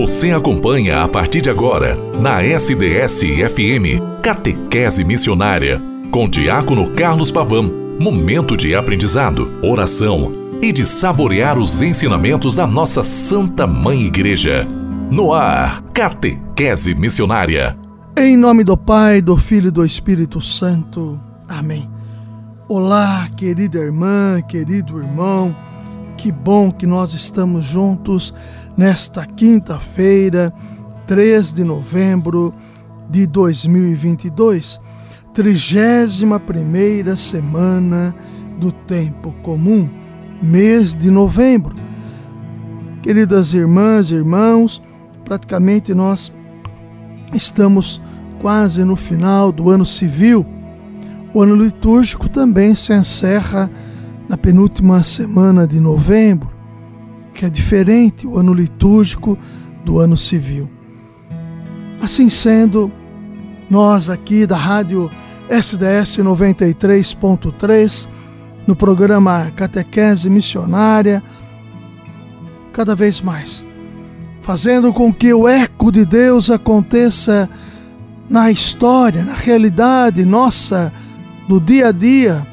Você acompanha a partir de agora, na SDS-FM, Catequese Missionária, com Diácono Carlos Pavão. Momento de aprendizado, oração e de saborear os ensinamentos da nossa Santa Mãe Igreja. No ar, Catequese Missionária. Em nome do Pai, do Filho e do Espírito Santo. Amém. Olá, querida irmã, querido irmão. Que bom que nós estamos juntos nesta quinta-feira, 3 de novembro de 2022, 31 semana do tempo comum, mês de novembro. Queridas irmãs e irmãos, praticamente nós estamos quase no final do ano civil. O ano litúrgico também se encerra na penúltima semana de novembro que é diferente o ano litúrgico do ano civil. Assim sendo, nós aqui da Rádio SDS 93.3, no programa Catequese Missionária, cada vez mais, fazendo com que o eco de Deus aconteça na história, na realidade nossa, do dia a dia,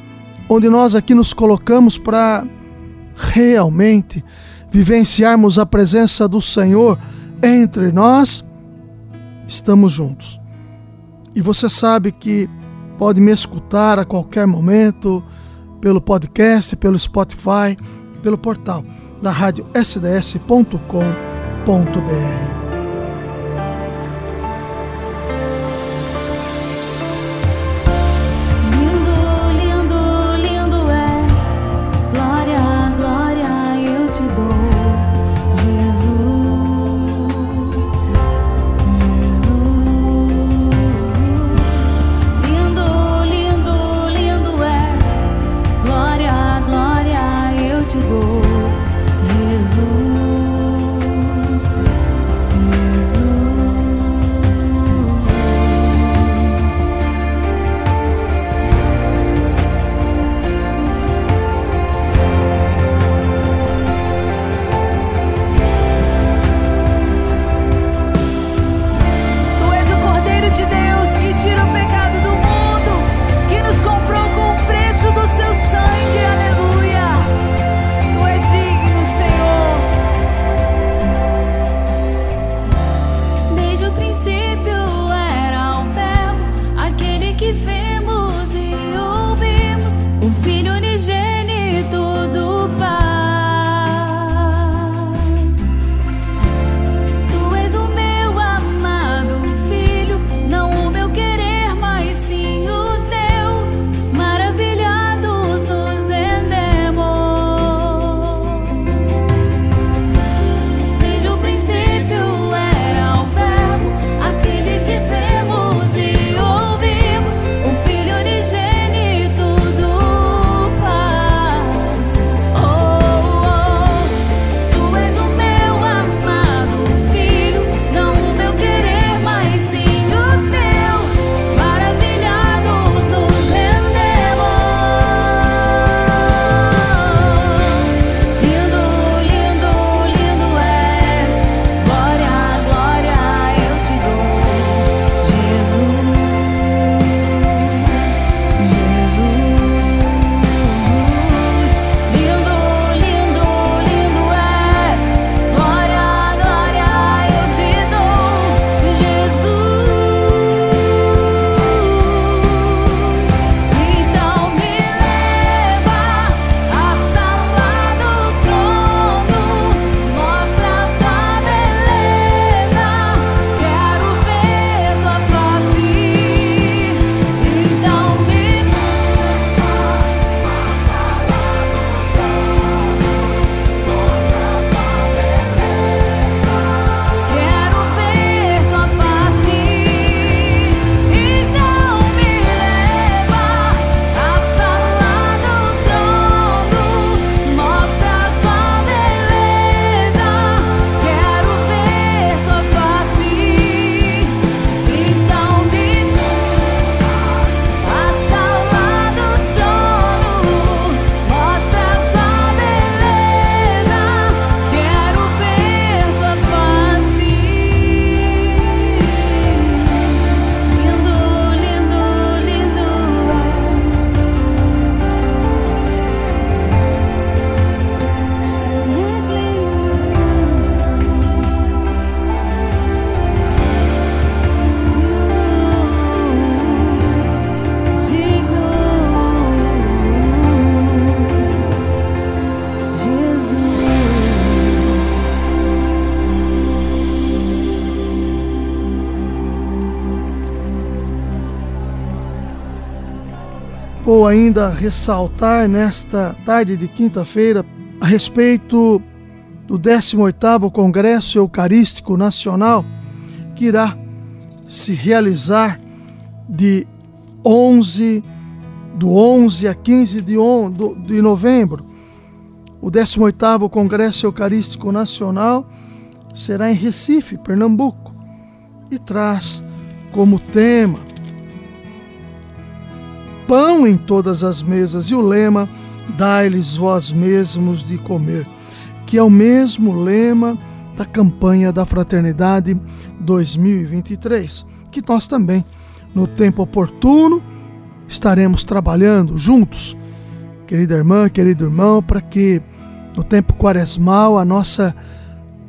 onde nós aqui nos colocamos para realmente vivenciarmos a presença do Senhor entre nós, estamos juntos. E você sabe que pode me escutar a qualquer momento pelo podcast, pelo Spotify, pelo portal da rádio sds.com.br. ainda ressaltar nesta tarde de quinta-feira a respeito do 18º Congresso Eucarístico Nacional que irá se realizar de 11 do 11 a 15 de, on, do, de novembro. O 18º Congresso Eucarístico Nacional será em Recife, Pernambuco, e traz como tema pão em todas as mesas e o lema dai-lhes vós mesmos de comer, que é o mesmo lema da campanha da Fraternidade 2023, que nós também, no tempo oportuno, estaremos trabalhando juntos, querida irmã, querido irmão, para que no tempo quaresmal a nossa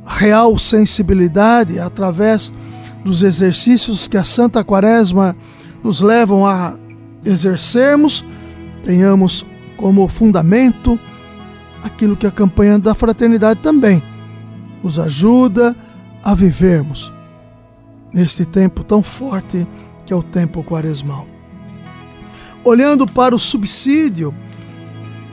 real sensibilidade, através dos exercícios que a Santa Quaresma nos levam a exercermos, tenhamos como fundamento aquilo que a campanha da fraternidade também nos ajuda a vivermos neste tempo tão forte que é o tempo quaresmal. Olhando para o subsídio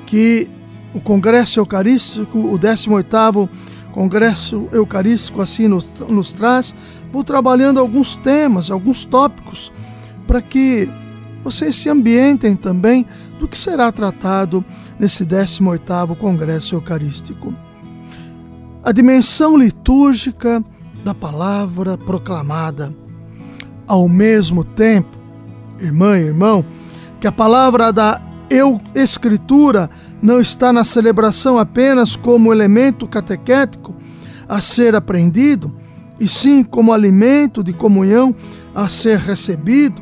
que o Congresso Eucarístico, o 18º Congresso Eucarístico assim nos, nos traz, vou trabalhando alguns temas, alguns tópicos, para que vocês se ambientem também do que será tratado nesse 18º Congresso Eucarístico. A dimensão litúrgica da palavra proclamada. Ao mesmo tempo, irmã e irmão, que a palavra da eu escritura não está na celebração apenas como elemento catequético a ser aprendido, e sim como alimento de comunhão a ser recebido,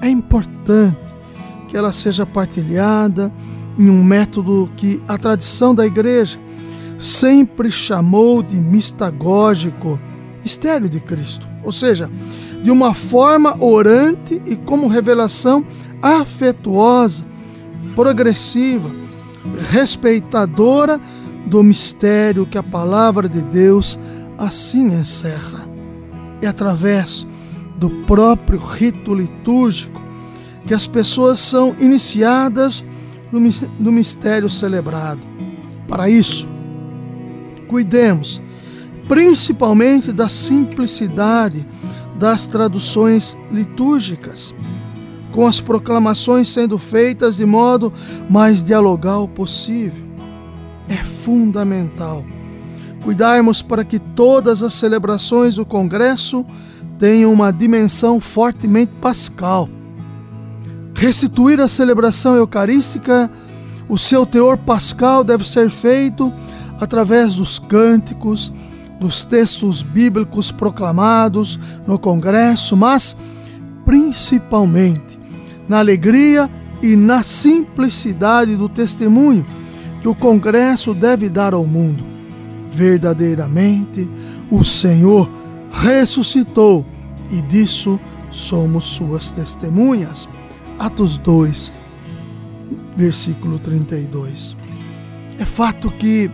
é importante que ela seja partilhada em um método que a tradição da igreja sempre chamou de mistagógico, mistério de Cristo, ou seja, de uma forma orante e como revelação afetuosa, progressiva, respeitadora do mistério que a palavra de Deus assim encerra. É através do próprio rito litúrgico que as pessoas são iniciadas no mistério celebrado. Para isso, cuidemos principalmente da simplicidade das traduções litúrgicas, com as proclamações sendo feitas de modo mais dialogal possível. É fundamental cuidarmos para que todas as celebrações do Congresso tenham uma dimensão fortemente pascal. Restituir a celebração eucarística, o seu teor pascal deve ser feito através dos cânticos, dos textos bíblicos proclamados no Congresso, mas principalmente na alegria e na simplicidade do testemunho que o Congresso deve dar ao mundo verdadeiramente o Senhor ressuscitou e disso somos suas testemunhas. Atos 2, versículo 32. É fato que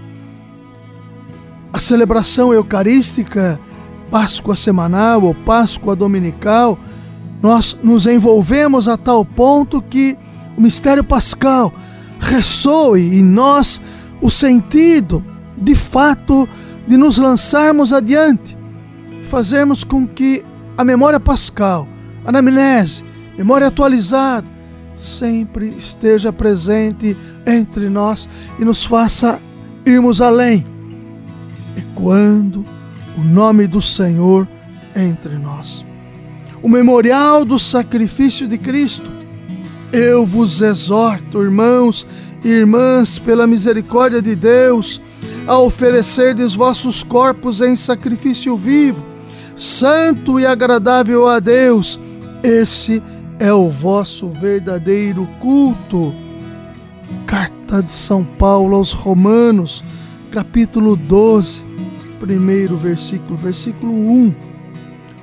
a celebração eucarística, Páscoa semanal ou Páscoa dominical, nós nos envolvemos a tal ponto que o mistério pascal ressoe em nós o sentido de fato de nos lançarmos adiante, fazermos com que a memória pascal, a anamnese, memória atualizada, sempre esteja presente entre nós e nos faça irmos além, ecoando o nome do Senhor entre nós. O memorial do sacrifício de Cristo. Eu vos exorto, irmãos e irmãs, pela misericórdia de Deus, a oferecerdes vossos corpos em sacrifício vivo, santo e agradável a Deus. Esse é o vosso verdadeiro culto. Carta de São Paulo aos Romanos, capítulo 12, primeiro versículo, versículo 1.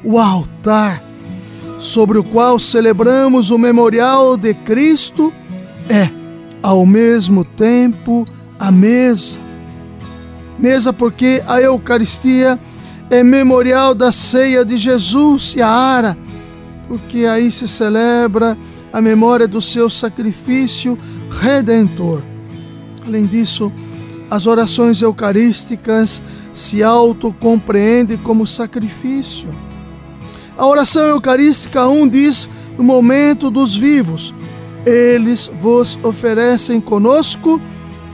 O altar sobre o qual celebramos o memorial de Cristo é, ao mesmo tempo, a mesa Mesa porque a Eucaristia é memorial da ceia de Jesus e a ara, porque aí se celebra a memória do seu sacrifício redentor. Além disso, as orações eucarísticas se autocompreendem como sacrifício. A oração eucarística 1 diz: no momento dos vivos, eles vos oferecem conosco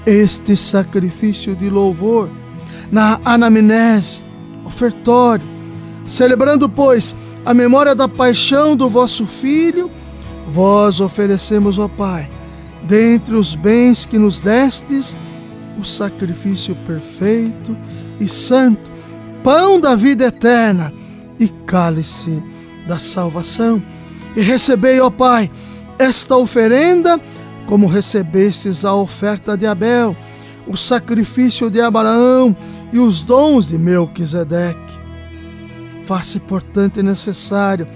este sacrifício de louvor. Na anamnese, ofertório, celebrando, pois, a memória da paixão do vosso Filho, vós oferecemos, ó Pai, dentre os bens que nos destes, o sacrifício perfeito e santo, pão da vida eterna e cálice da salvação. E recebei, ó Pai, esta oferenda, como recebestes a oferta de Abel, o sacrifício de Abraão e os dons de Melquisedeque. Faça, portanto, necessário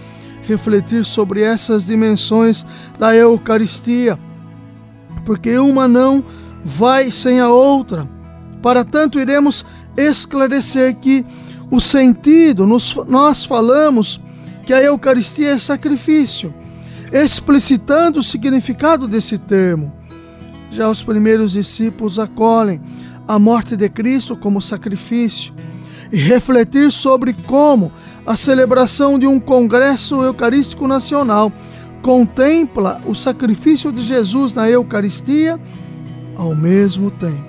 refletir sobre essas dimensões da Eucaristia, porque uma não vai sem a outra. Para tanto, iremos esclarecer que o sentido, nos, nós falamos que a Eucaristia é sacrifício, explicitando o significado desse termo. Já os primeiros discípulos acolhem a morte de Cristo como sacrifício e refletir sobre como a celebração de um congresso eucarístico nacional contempla o sacrifício de Jesus na Eucaristia ao mesmo tempo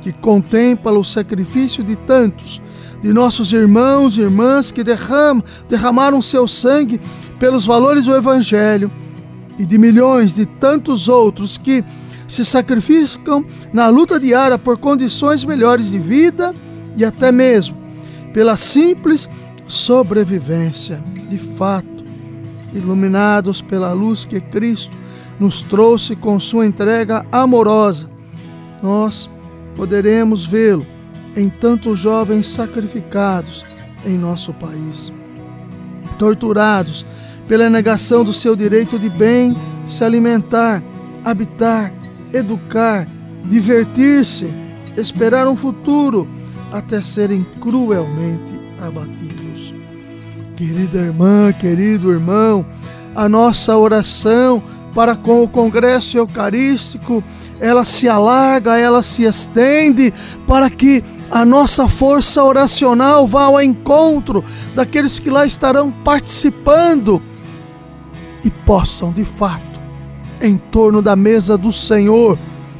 que contempla o sacrifício de tantos de nossos irmãos e irmãs que derram, derramaram seu sangue pelos valores do Evangelho e de milhões de tantos outros que se sacrificam na luta diária por condições melhores de vida e até mesmo pela simples sobrevivência. De fato, iluminados pela luz que Cristo nos trouxe com sua entrega amorosa, nós poderemos vê-lo em tantos jovens sacrificados em nosso país, torturados pela negação do seu direito de bem, se alimentar, habitar, educar, divertir-se, esperar um futuro, até serem cruelmente abatidos. Querida irmã, querido irmão, a nossa oração para com o Congresso Eucarístico, ela se alarga, ela se estende para que a nossa força oracional vá ao encontro daqueles que lá estarão participando e possam, de fato, em torno da mesa do Senhor,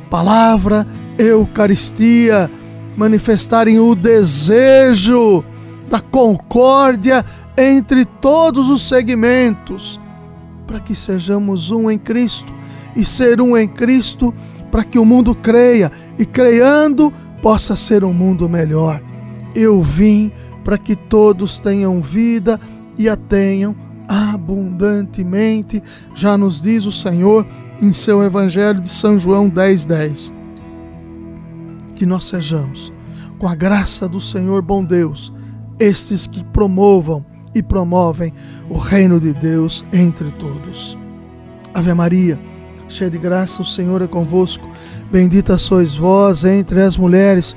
palavra, Eucaristia, manifestarem o desejo da concórdia entre todos os segmentos, para que sejamos um em Cristo e ser um em Cristo, para que o mundo creia e creando possa ser um mundo melhor. Eu vim para que todos tenham vida e a tenham abundantemente, já nos diz o Senhor em seu Evangelho de São João 10,10. 10. Que nós sejamos, com a graça do Senhor bom Deus, estes que promovam e promovem o reino de Deus entre todos. Ave Maria, cheia de graça, o Senhor é convosco. Bendita sois vós entre as mulheres,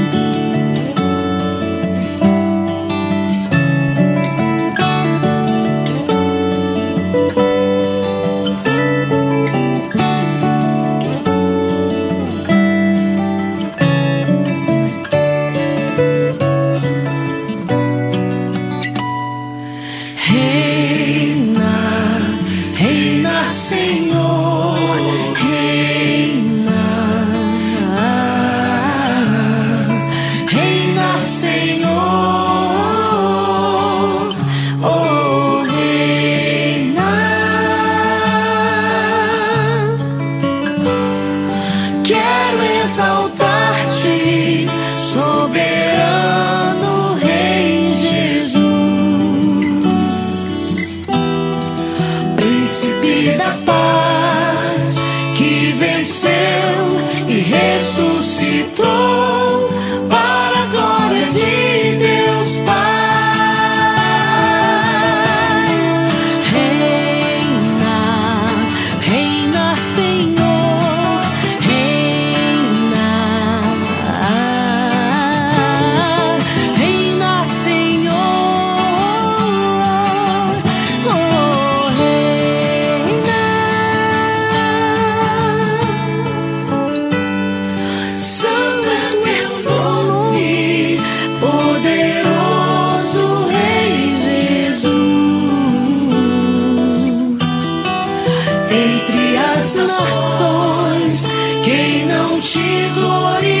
entre as nações. Quem não te glorifica.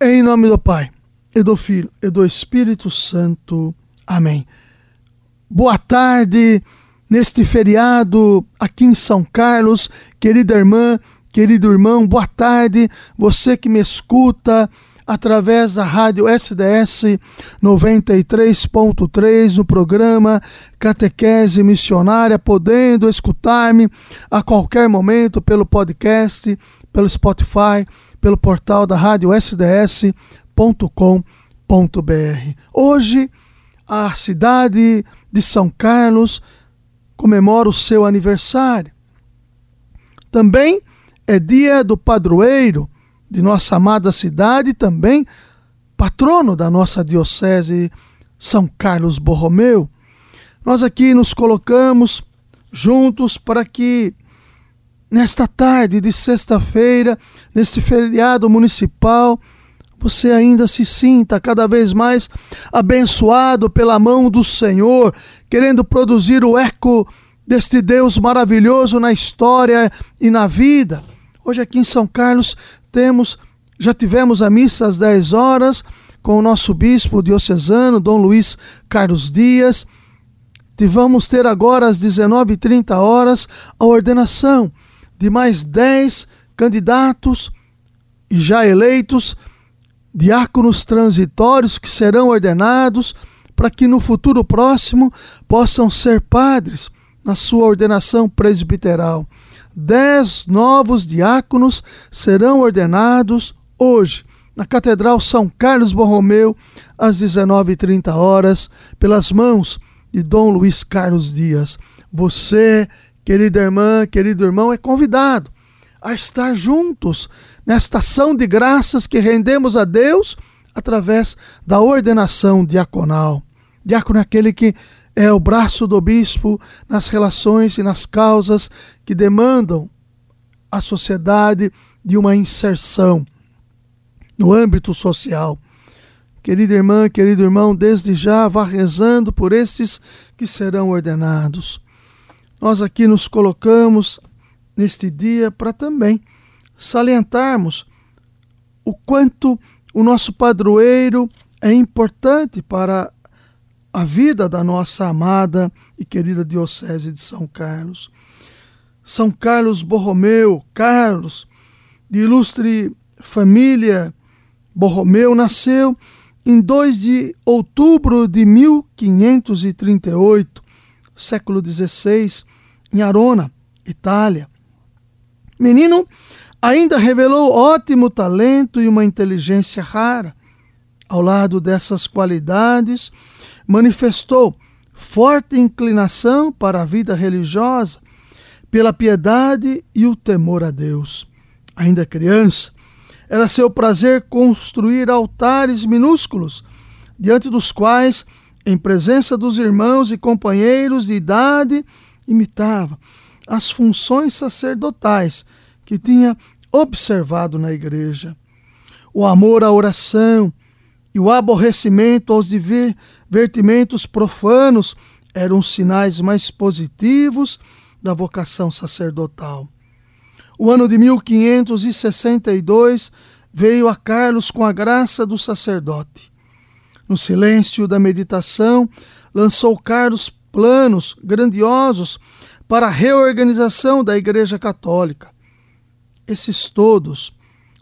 Em nome do Pai, e do Filho, e do Espírito Santo. Amém. Boa tarde, neste feriado aqui em São Carlos, querida irmã, querido irmão, boa tarde, você que me escuta através da rádio SDS 93.3 no programa Catequese Missionária, podendo escutar-me a qualquer momento pelo podcast, pelo Spotify, pelo portal da rádio sds.com.br. Hoje, a cidade de São Carlos comemora o seu aniversário. Também é dia do padroeiro de nossa amada cidade também patrono da nossa diocese, São Carlos Borromeu. Nós aqui nos colocamos juntos para que nesta tarde de sexta-feira, neste feriado municipal, você ainda se sinta cada vez mais abençoado pela mão do Senhor, querendo produzir o eco deste Deus maravilhoso na história e na vida. Hoje aqui em São Carlos temos, já tivemos a missa às 10 horas com o nosso bispo diocesano, Dom Luiz Carlos Dias. E vamos ter agora às 19h30 horas a ordenação de mais 10 candidatos e já eleitos diáconos transitórios que serão ordenados para que no futuro próximo possam ser padres na sua ordenação presbiteral. Dez novos diáconos serão ordenados hoje na Catedral São Carlos Borromeu às 19h30 horas pelas mãos de Dom Luiz Carlos Dias. Você, querida irmã, querido irmão, é convidado a estar juntos nesta ação de graças que rendemos a Deus através da ordenação diaconal. Diácono é aquele que é o braço do bispo nas relações e nas causas que demandam a sociedade de uma inserção no âmbito social. Querida irmã, querido irmão, desde já vá rezando por estes que serão ordenados. Nós aqui nos colocamos neste dia para também salientarmos o quanto o nosso padroeiro é importante para a vida da nossa amada e querida Diocese de São Carlos. São Carlos Borromeu, Carlos, de ilustre família Borromeu, nasceu em 2 de outubro de 1538, século XVI, em Arona, Itália. Menino ainda revelou ótimo talento e uma inteligência rara. Ao lado dessas qualidades, manifestou forte inclinação para a vida religiosa, pela piedade e o temor a Deus. Ainda criança, era seu prazer construir altares minúsculos, diante dos quais, em presença dos irmãos e companheiros de idade, imitava as funções sacerdotais que tinha observado na igreja. O amor à oração e o aborrecimento aos divertimentos profanos eram sinais mais positivos da vocação sacerdotal. O ano de 1562 veio a Carlos com a graça do sacerdote. No silêncio da meditação, lançou Carlos planos grandiosos para a reorganização da Igreja Católica. Esses todos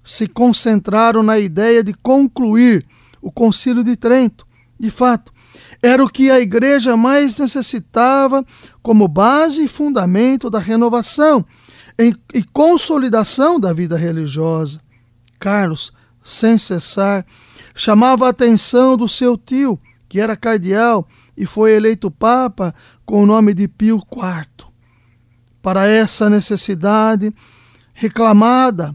se concentraram na ideia de concluir o Concílio de Trento. De fato, era o que a igreja mais necessitava como base e fundamento da renovação e consolidação da vida religiosa. Carlos, sem cessar, chamava a atenção do seu tio, que era cardeal e foi eleito papa com o nome de Pio IV. Para essa necessidade, reclamada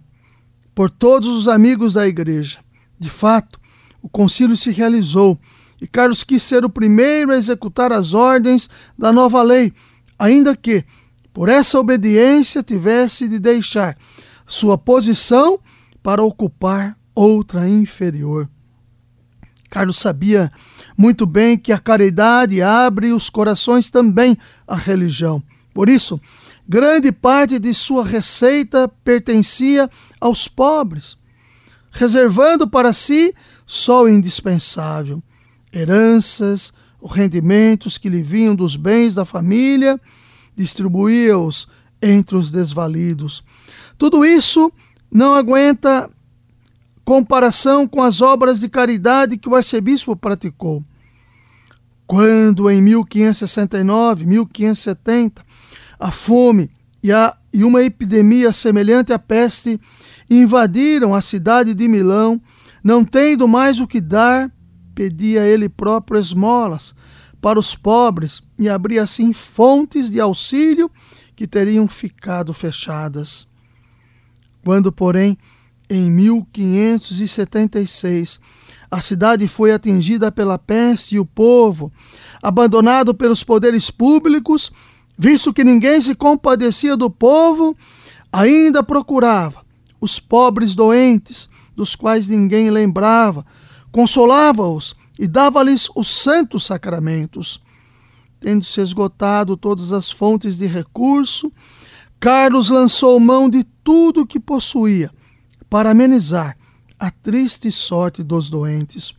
por todos os amigos da igreja. De fato, o concílio se realizou e Carlos quis ser o primeiro a executar as ordens da nova lei, ainda que, por essa obediência, tivesse de deixar sua posição para ocupar outra inferior. Carlos sabia muito bem que a caridade abre os corações também à religião. Por isso, Grande parte de sua receita pertencia aos pobres. reservando para si só o indispensável, heranças, os rendimentos que lhe vinham dos bens da família, distribuía-os entre os desvalidos. Tudo isso não aguenta comparação com as obras de caridade que o arcebispo praticou. Quando em 1569, 1570, a fome e, a, e uma epidemia semelhante à peste invadiram a cidade de Milão, não tendo mais o que dar, pedia ele próprio esmolas para os pobres e abria assim fontes de auxílio que teriam ficado fechadas. Quando, porém, em 1576, a cidade foi atingida pela peste e o povo, abandonado pelos poderes públicos, visto que ninguém se compadecia do povo, ainda procurava os pobres doentes, dos quais ninguém lembrava, consolava-os e dava-lhes os santos sacramentos. Tendo se esgotado todas as fontes de recurso, Carlos lançou mão de tudo o que possuía para amenizar a triste sorte dos doentes.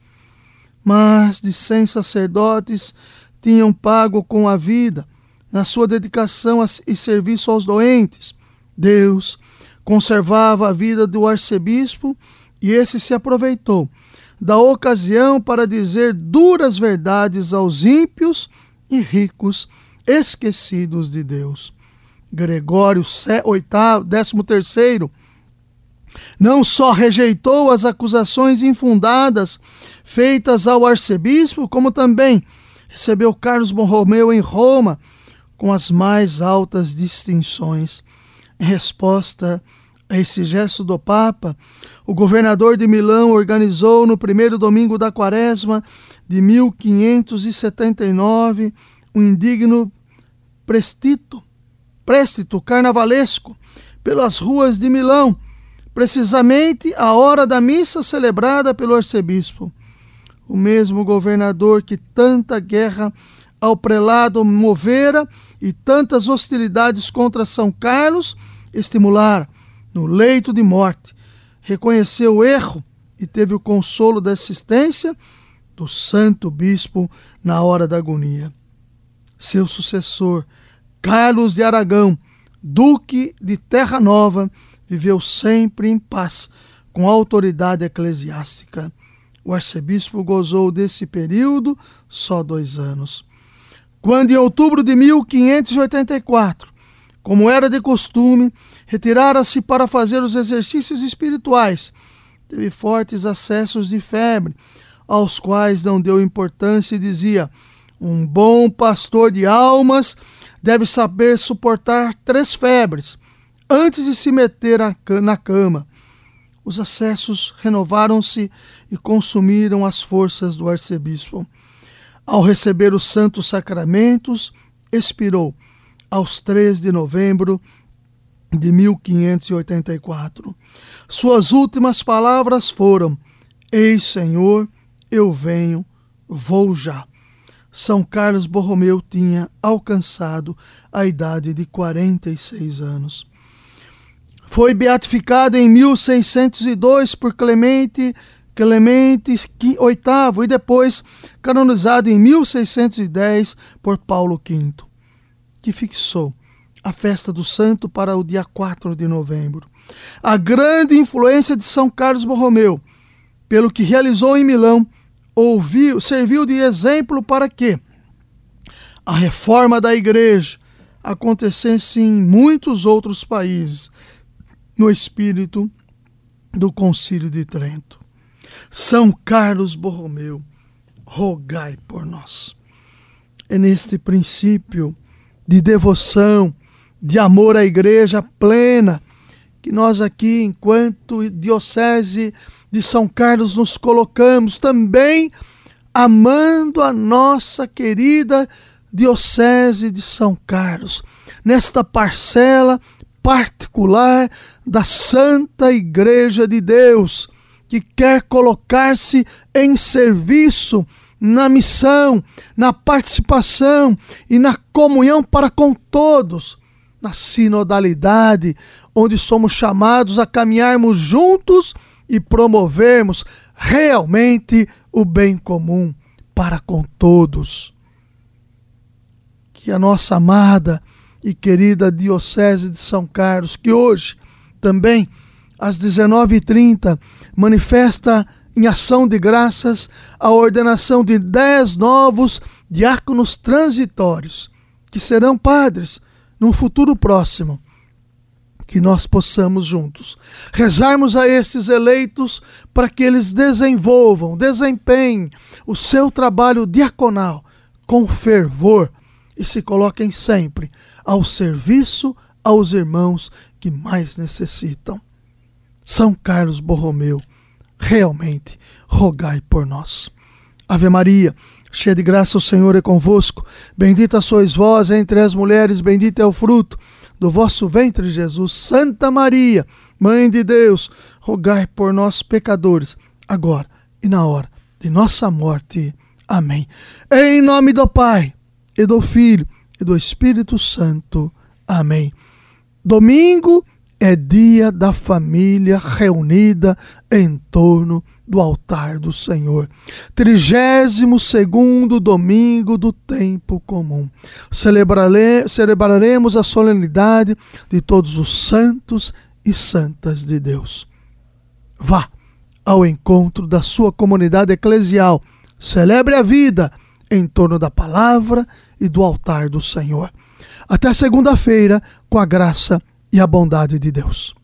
Mas de cem sacerdotes tinham pago com a vida na sua dedicação e serviço aos doentes. Deus conservava a vida do arcebispo e esse se aproveitou da ocasião para dizer duras verdades aos ímpios e ricos esquecidos de Deus. Gregório décimo terceiro, não só rejeitou as acusações infundadas feitas ao arcebispo, como também recebeu Carlos Borromeu em Roma com as mais altas distinções. Em resposta a esse gesto do Papa, o governador de Milão organizou no primeiro domingo da quaresma de 1579 um indigno prestito, préstito carnavalesco pelas ruas de Milão, precisamente à hora da missa celebrada pelo arcebispo. O mesmo governador que tanta guerra ao prelado movera e tantas hostilidades contra São Carlos estimulara no leito de morte, reconheceu o erro e teve o consolo da assistência do santo bispo na hora da agonia. Seu sucessor, Carlos de Aragão, duque de Terra Nova, viveu sempre em paz com a autoridade eclesiástica. O arcebispo gozou desse período só dois anos. Quando, em outubro de 1584, como era de costume, retirara-se para fazer os exercícios espirituais. Teve fortes acessos de febre, aos quais não deu importância e dizia: Um bom pastor de almas deve saber suportar três febres antes de se meter na cama. Os acessos renovaram-se e consumiram as forças do arcebispo. Ao receber os santos sacramentos, expirou aos 3 de novembro de 1584. Suas últimas palavras foram: Eis, Senhor, eu venho, vou já. São Carlos Borromeu tinha alcançado a idade de 46 anos. Foi beatificado em 1602 por Clemente Clemente VIII e depois canonizado em 1610 por Paulo V, que fixou a festa do santo para o dia 4 de novembro. A grande influência de São Carlos Borromeu, pelo que realizou em Milão, ouviu, serviu de exemplo para que a reforma da igreja acontecesse em muitos outros países, no espírito do Concílio de Trento. São Carlos Borromeu, rogai por nós. É neste princípio de devoção, de amor à igreja plena, que nós aqui, enquanto Diocese de São Carlos, nos colocamos também amando a nossa querida Diocese de São Carlos, nesta parcela particular da Santa Igreja de Deus, que quer colocar-se em serviço na missão, na participação e na comunhão para com todos na sinodalidade, onde somos chamados a caminharmos juntos e promovermos realmente o bem comum para com todos. Que a nossa amada e querida Diocese de São Carlos, que hoje também às 19h30 manifesta em ação de graças a ordenação de dez novos diáconos transitórios, que serão padres num futuro próximo. Que nós possamos juntos rezarmos a esses eleitos para que eles desenvolvam, desempenhem o seu trabalho diaconal com fervor e se coloquem sempre ao serviço aos irmãos que mais necessitam. São Carlos Borromeu, realmente rogai por nós. Ave Maria, cheia de graça, o Senhor é convosco. Bendita sois vós entre as mulheres, bendito é o fruto do vosso ventre, Jesus. Santa Maria, Mãe de Deus, rogai por nós, pecadores, agora e na hora de nossa morte. Amém. Em nome do Pai, e do Filho, e do Espírito Santo. Amém. Domingo é dia da família reunida em torno do altar do Senhor. Trigésimo segundo domingo do tempo comum. Celebrare, celebraremos a solenidade de todos os santos e santas de Deus. Vá ao encontro da sua comunidade eclesial. Celebre a vida em torno da palavra e do altar do Senhor. Até segunda-feira, com a graça e a bondade de Deus.